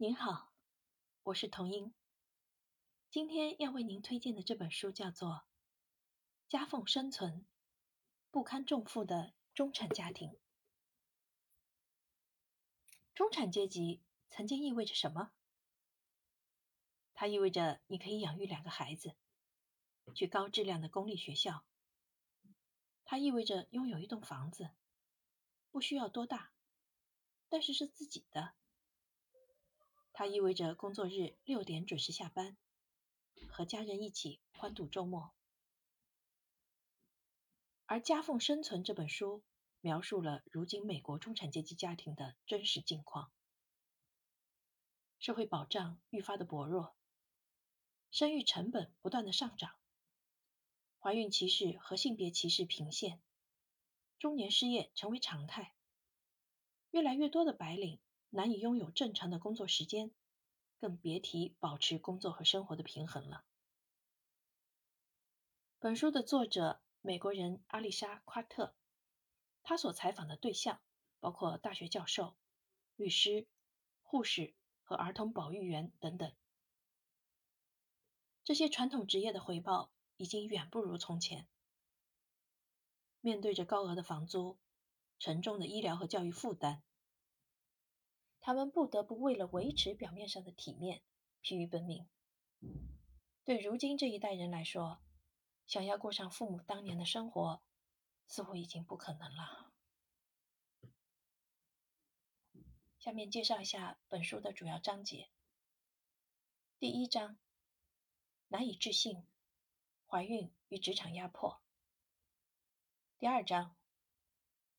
您好，我是童英。今天要为您推荐的这本书叫做《夹缝生存：不堪重负的中产家庭》。中产阶级曾经意味着什么？它意味着你可以养育两个孩子，去高质量的公立学校。它意味着拥有一栋房子，不需要多大，但是是自己的。它意味着工作日六点准时下班，和家人一起欢度周末。而《夹缝生存》这本书描述了如今美国中产阶级家庭的真实境况：社会保障愈发的薄弱，生育成本不断的上涨，怀孕歧视和性别歧视频现，中年失业成为常态，越来越多的白领。难以拥有正常的工作时间，更别提保持工作和生活的平衡了。本书的作者美国人阿丽莎·夸特，他所采访的对象包括大学教授、律师、护士和儿童保育员等等。这些传统职业的回报已经远不如从前。面对着高额的房租、沉重的医疗和教育负担。他们不得不为了维持表面上的体面，疲于奔命。对如今这一代人来说，想要过上父母当年的生活，似乎已经不可能了。下面介绍一下本书的主要章节。第一章：难以置信，怀孕与职场压迫。第二章：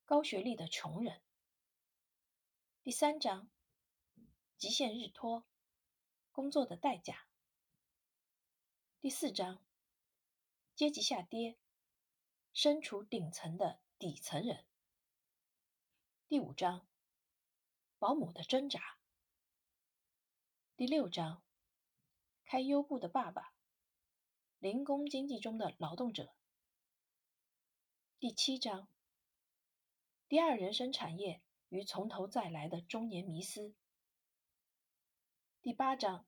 高学历的穷人。第三章。极限日托，工作的代价。第四章，阶级下跌，身处顶层的底层人。第五章，保姆的挣扎。第六章，开优步的爸爸，零工经济中的劳动者。第七章，第二人生产业与从头再来的中年迷思。第八章，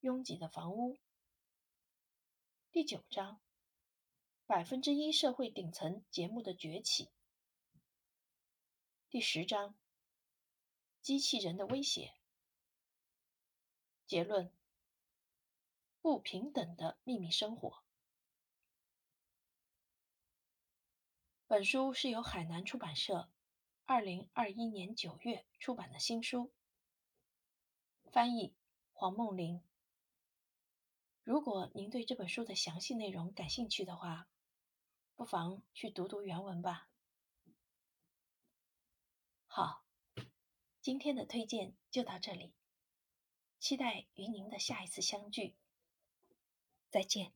拥挤的房屋。第九章，百分之一社会顶层节目的崛起。第十章，机器人的威胁。结论：不平等的秘密生活。本书是由海南出版社二零二一年九月出版的新书。翻译黄梦玲。如果您对这本书的详细内容感兴趣的话，不妨去读读原文吧。好，今天的推荐就到这里，期待与您的下一次相聚。再见。